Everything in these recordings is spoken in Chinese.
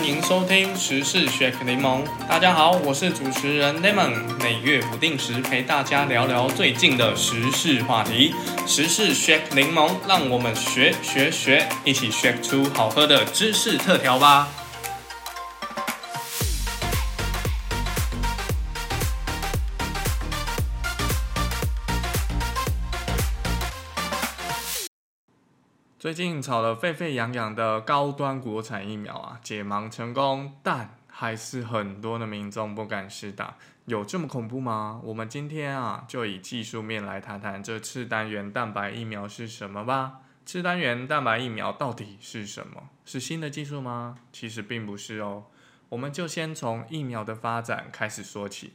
欢迎收听时事 Shake 柠檬。大家好，我是主持人 Lemon，每月不定时陪大家聊聊最近的时事话题。时事 Shake 柠檬，让我们学学学，一起 shake 出好喝的知识特调吧。最近炒得沸沸扬扬的高端国产疫苗啊，解盲成功，但还是很多的民众不敢施打，有这么恐怖吗？我们今天啊，就以技术面来谈谈这次单元蛋白疫苗是什么吧。次单元蛋白疫苗到底是什么？是新的技术吗？其实并不是哦。我们就先从疫苗的发展开始说起。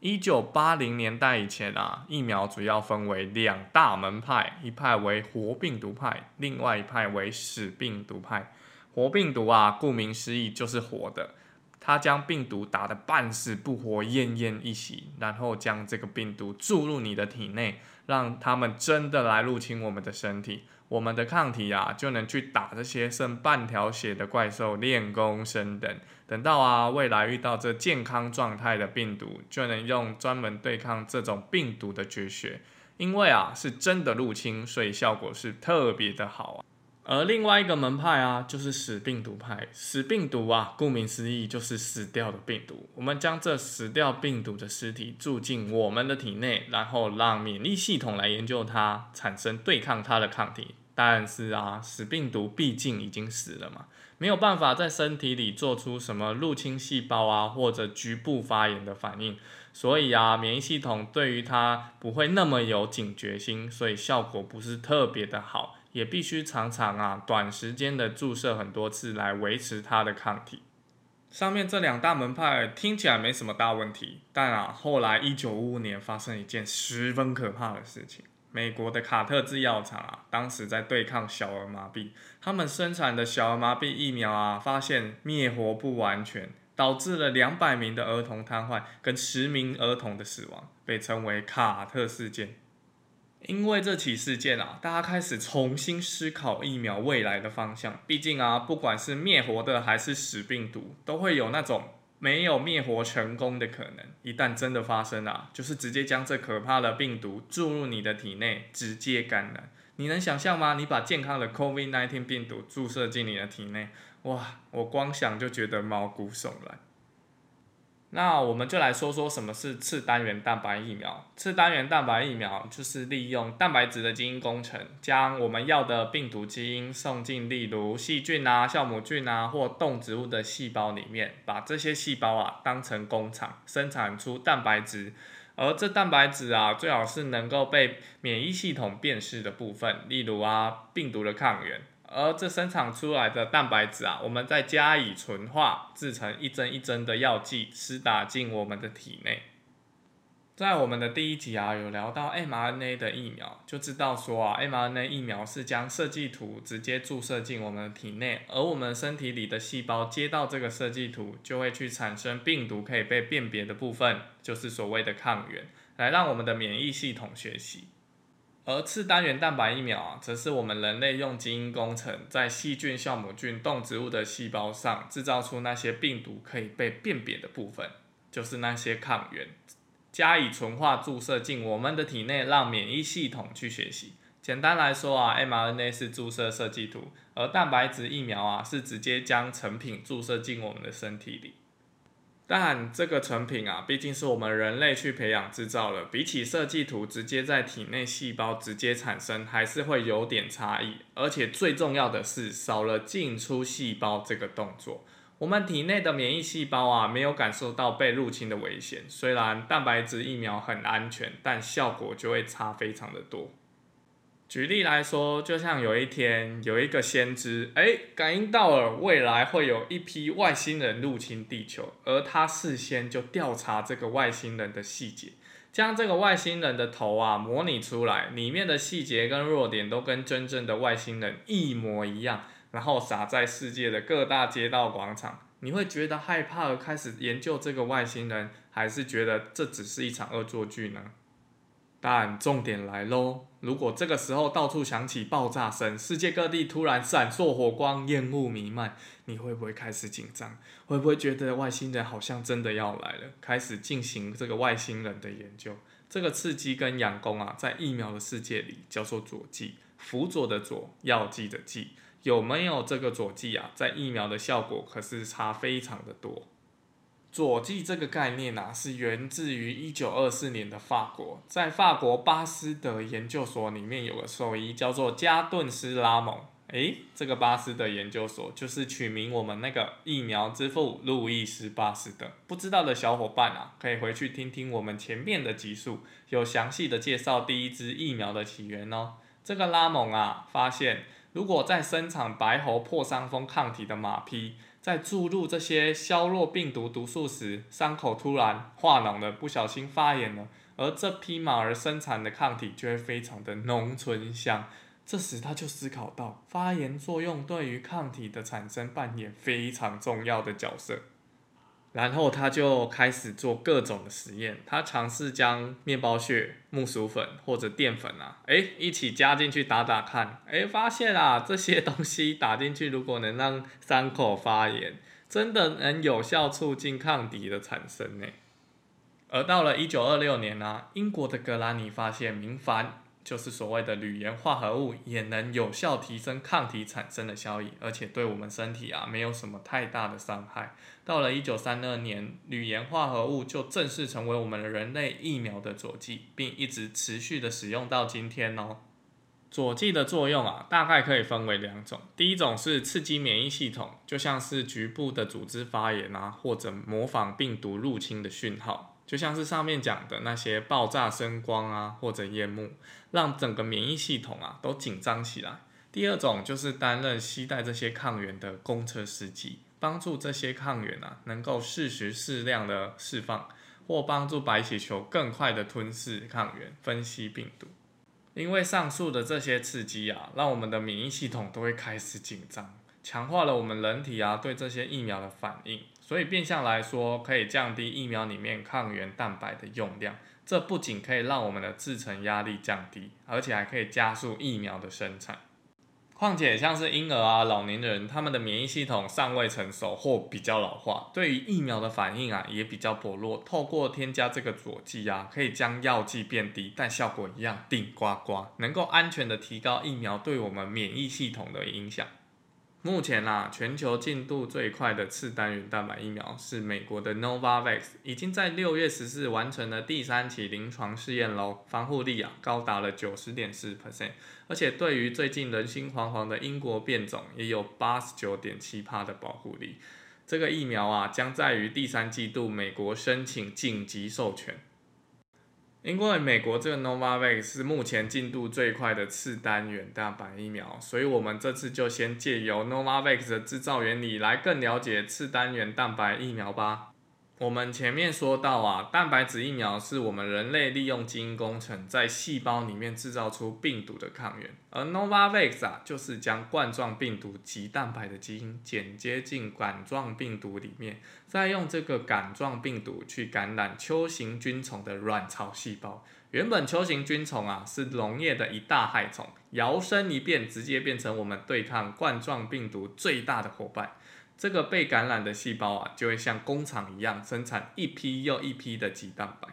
一九八零年代以前啊，疫苗主要分为两大门派，一派为活病毒派，另外一派为死病毒派。活病毒啊，顾名思义就是活的，它将病毒打得半死不活、奄奄一息，然后将这个病毒注入你的体内，让他们真的来入侵我们的身体。我们的抗体啊，就能去打这些剩半条血的怪兽，练功升等。等到啊，未来遇到这健康状态的病毒，就能用专门对抗这种病毒的绝学。因为啊，是真的入侵，所以效果是特别的好啊。而另外一个门派啊，就是死病毒派。死病毒啊，顾名思义就是死掉的病毒。我们将这死掉病毒的尸体注进我们的体内，然后让免疫系统来研究它，产生对抗它的抗体。但是啊，死病毒毕竟已经死了嘛，没有办法在身体里做出什么入侵细胞啊或者局部发炎的反应，所以啊，免疫系统对于它不会那么有警觉心，所以效果不是特别的好，也必须常常啊短时间的注射很多次来维持它的抗体。上面这两大门派听起来没什么大问题，但啊，后来一九五五年发生一件十分可怕的事情。美国的卡特制药厂啊，当时在对抗小儿麻痹，他们生产的小儿麻痹疫苗啊，发现灭活不完全，导致了两百名的儿童瘫痪跟十名儿童的死亡，被称为卡特事件。因为这起事件啊，大家开始重新思考疫苗未来的方向。毕竟啊，不管是灭活的还是死病毒，都会有那种。没有灭活成功的可能，一旦真的发生啊，就是直接将这可怕的病毒注入你的体内，直接感染。你能想象吗？你把健康的 COVID-19 病毒注射进你的体内，哇，我光想就觉得毛骨悚然。那我们就来说说什么是次单元蛋白疫苗。次单元蛋白疫苗就是利用蛋白质的基因工程，将我们要的病毒基因送进，例如细菌啊、酵母菌啊或动植物的细胞里面，把这些细胞啊当成工厂，生产出蛋白质。而这蛋白质啊，最好是能够被免疫系统辨识的部分，例如啊病毒的抗原。而这生产出来的蛋白质啊，我们再加以纯化，制成一针一针的药剂，施打进我们的体内。在我们的第一集啊，有聊到 mRNA 的疫苗，就知道说啊，mRNA 疫苗是将设计图直接注射进我们的体内，而我们身体里的细胞接到这个设计图，就会去产生病毒可以被辨别的部分，就是所谓的抗原，来让我们的免疫系统学习。而次单元蛋白疫苗啊，则是我们人类用基因工程，在细菌、酵母菌、动植物的细胞上制造出那些病毒可以被辨别的部分，就是那些抗原，加以纯化注射进我们的体内，让免疫系统去学习。简单来说啊，mRNA 是注射设计图，而蛋白质疫苗啊，是直接将成品注射进我们的身体里。但这个成品啊，毕竟是我们人类去培养制造了，比起设计图直接在体内细胞直接产生，还是会有点差异。而且最重要的是，少了进出细胞这个动作，我们体内的免疫细胞啊，没有感受到被入侵的危险。虽然蛋白质疫苗很安全，但效果就会差非常的多。举例来说，就像有一天有一个先知，哎，感应到了未来会有一批外星人入侵地球，而他事先就调查这个外星人的细节，将这个外星人的头啊模拟出来，里面的细节跟弱点都跟真正的外星人一模一样，然后撒在世界的各大街道广场。你会觉得害怕而开始研究这个外星人，还是觉得这只是一场恶作剧呢？但重点来喽，如果这个时候到处响起爆炸声，世界各地突然闪烁火光，烟雾弥漫，你会不会开始紧张？会不会觉得外星人好像真的要来了？开始进行这个外星人的研究。这个刺激跟养功啊，在疫苗的世界里叫做佐剂，辅佐的佐，药剂的剂。有没有这个佐剂啊？在疫苗的效果可是差非常的多。佐剂这个概念啊，是源自于一九二四年的法国，在法国巴斯德研究所里面有个兽医叫做加顿斯拉蒙。诶，这个巴斯德研究所就是取名我们那个疫苗之父路易斯巴斯德。不知道的小伙伴啊，可以回去听听我们前面的集数，有详细的介绍第一支疫苗的起源哦。这个拉蒙啊，发现如果在生产白喉破伤风抗体的马匹。在注入这些消弱病毒毒素时，伤口突然化脓了，不小心发炎了，而这匹马儿生产的抗体就会非常的浓醇香。这时他就思考到，发炎作用对于抗体的产生扮演非常重要的角色。然后他就开始做各种的实验，他尝试将面包屑、木薯粉或者淀粉啊，哎，一起加进去打打看，哎，发现啊，这些东西打进去，如果能让伤口发炎，真的能有效促进抗体的产生呢。而到了一九二六年呢，英国的格拉尼发现明矾。就是所谓的铝盐化合物也能有效提升抗体产生的效益，而且对我们身体啊没有什么太大的伤害。到了一九三二年，铝盐化合物就正式成为我们人类疫苗的佐剂，并一直持续的使用到今天哦。佐剂的作用啊，大概可以分为两种，第一种是刺激免疫系统，就像是局部的组织发炎啊，或者模仿病毒入侵的讯号。就像是上面讲的那些爆炸声光啊，或者烟幕，让整个免疫系统啊都紧张起来。第二种就是担任携带这些抗原的公车司机，帮助这些抗原啊能够适时适量的释放，或帮助白血球更快的吞噬抗原，分析病毒。因为上述的这些刺激啊，让我们的免疫系统都会开始紧张。强化了我们人体啊对这些疫苗的反应，所以变相来说可以降低疫苗里面抗原蛋白的用量。这不仅可以让我们的制程压力降低，而且还可以加速疫苗的生产。况且像是婴儿啊、老年人，他们的免疫系统尚未成熟或比较老化，对于疫苗的反应啊也比较薄弱。透过添加这个佐剂啊，可以将药剂变低，但效果一样顶呱呱，能够安全的提高疫苗对我们免疫系统的影响。目前啊，全球进度最快的次单元蛋白疫苗是美国的 Novavax，已经在六月十四完成了第三期临床试验喽，防护力啊高达了九十点四 percent，而且对于最近人心惶惶的英国变种也有八十九点七帕的保护力。这个疫苗啊，将在于第三季度美国申请紧急授权。因为美国这个 Novavax 是目前进度最快的次单元蛋白疫苗，所以我们这次就先借由 Novavax 的制造原理来更了解次单元蛋白疫苗吧。我们前面说到啊，蛋白质疫苗是我们人类利用基因工程在细胞里面制造出病毒的抗原，而 Novavax 啊就是将冠状病毒及蛋白的基因剪接进杆状病毒里面，再用这个杆状病毒去感染球形菌虫的卵巢细胞。原本球形菌虫啊是农业的一大害虫，摇身一变，直接变成我们对抗冠状病毒最大的伙伴。这个被感染的细胞啊，就会像工厂一样生产一批又一批的鸡蛋白。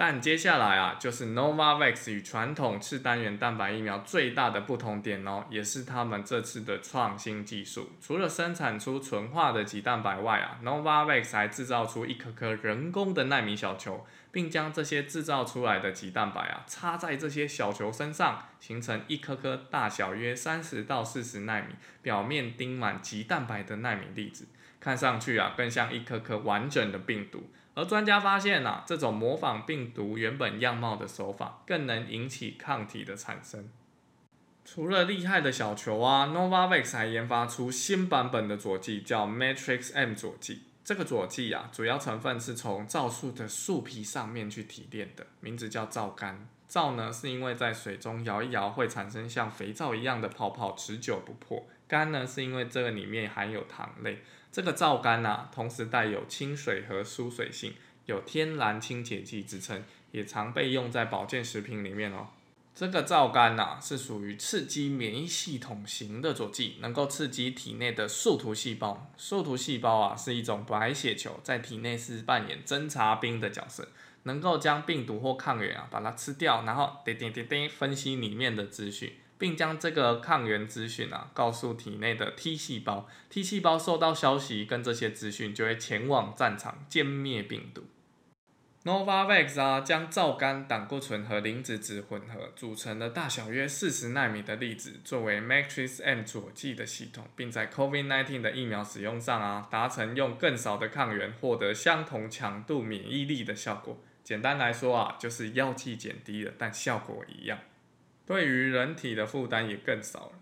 但接下来啊，就是 Novavax 与传统次单元蛋白疫苗最大的不同点哦，也是他们这次的创新技术。除了生产出纯化的肌蛋白外啊，Novavax 还制造出一颗颗人工的纳米小球。并将这些制造出来的肌蛋白啊，插在这些小球身上，形成一颗颗大小约三十到四十纳米、表面钉满肌蛋白的纳米粒子，看上去啊，更像一颗颗完整的病毒。而专家发现啊，这种模仿病毒原本样貌的手法，更能引起抗体的产生。除了厉害的小球啊，Novavax 还研发出新版本的佐剂，叫 Matrix M 佐剂。这个佐剂啊，主要成分是从皂树的树皮上面去提炼的，名字叫皂苷。皂呢，是因为在水中摇一摇会产生像肥皂一样的泡泡，持久不破。苷呢，是因为这个里面含有糖类。这个皂苷啊，同时带有亲水和疏水性，有天然清洁剂之称，也常被用在保健食品里面哦。这个皂苷呐，是属于刺激免疫系统型的佐剂，能够刺激体内的树突细胞。树突细胞啊，是一种白血球，在体内是扮演侦察兵的角色，能够将病毒或抗原啊，把它吃掉，然后滴滴滴滴分析里面的资讯，并将这个抗原资讯啊，告诉体内的 T 细胞。T 细胞收到消息跟这些资讯，就会前往战场歼灭病毒。Novavax 啊，将皂苷、胆固醇和磷脂质混合，组成了大小约四十纳米的粒子，作为 Matrix M 佐剂的系统，并在 COVID-19 的疫苗使用上啊，达成用更少的抗原获得相同强度免疫力的效果。简单来说啊，就是药剂减低了，但效果一样，对于人体的负担也更少了。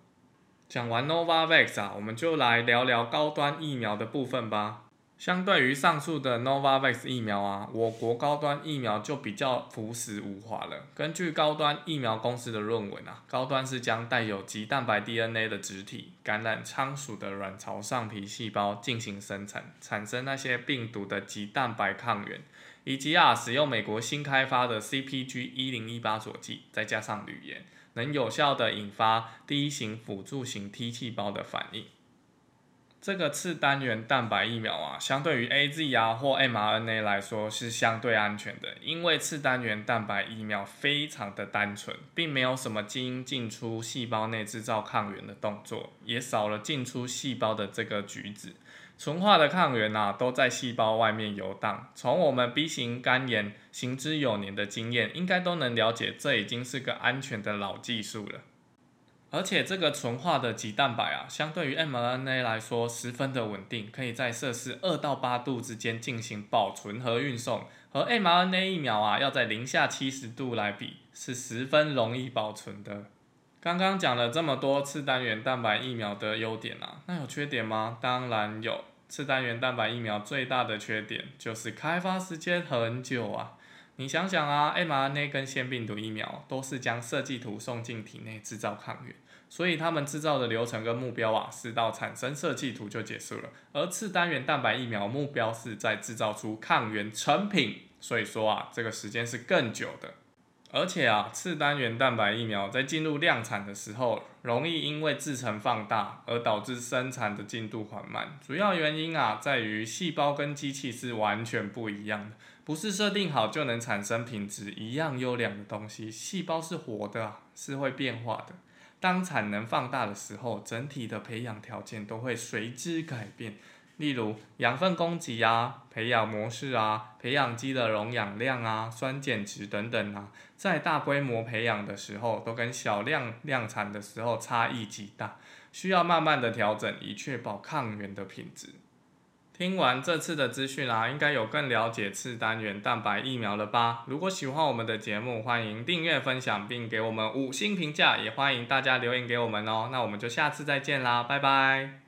讲完 Novavax 啊，我们就来聊聊高端疫苗的部分吧。相对于上述的 Novavax 疫苗啊，我国高端疫苗就比较朴实无华了。根据高端疫苗公司的论文啊，高端是将带有棘蛋白 DNA 的植体感染仓鼠的卵巢上皮细胞进行生产，产生那些病毒的棘蛋白抗原，以及啊使用美国新开发的 CPG 一零一八佐剂，再加上铝盐，能有效的引发第一型辅助型 T 细胞的反应。这个次单元蛋白疫苗啊，相对于 A Z 啊或 mRNA 来说是相对安全的，因为次单元蛋白疫苗非常的单纯，并没有什么基因进出细胞内制造抗原的动作，也少了进出细胞的这个举止，纯化的抗原啊都在细胞外面游荡。从我们 B 型肝炎行之有年的经验，应该都能了解，这已经是个安全的老技术了。而且这个纯化的棘蛋白啊，相对于 mRNA 来说十分的稳定，可以在摄氏二到八度之间进行保存和运送，和 mRNA 疫苗啊要在零下七十度来比，是十分容易保存的。刚刚讲了这么多次单元蛋白疫苗的优点啊，那有缺点吗？当然有，次单元蛋白疫苗最大的缺点就是开发时间很久啊。你想想啊，mRNA 跟腺病毒疫苗都是将设计图送进体内制造抗原。所以他们制造的流程跟目标啊，是到产生设计图就结束了。而次单元蛋白疫苗目标是在制造出抗原成品，所以说啊，这个时间是更久的。而且啊，次单元蛋白疫苗在进入量产的时候，容易因为制程放大而导致生产的进度缓慢。主要原因啊，在于细胞跟机器是完全不一样的，不是设定好就能产生品质一样优良的东西。细胞是活的，是会变化的。当产能放大的时候，整体的培养条件都会随之改变。例如养分供给啊、培养模式啊、培养基的溶氧量啊、酸碱值等等啊，在大规模培养的时候，都跟小量量产的时候差异极大，需要慢慢的调整，以确保抗原的品质。听完这次的资讯啊，应该有更了解次单元蛋白疫苗了吧？如果喜欢我们的节目，欢迎订阅、分享，并给我们五星评价，也欢迎大家留言给我们哦。那我们就下次再见啦，拜拜。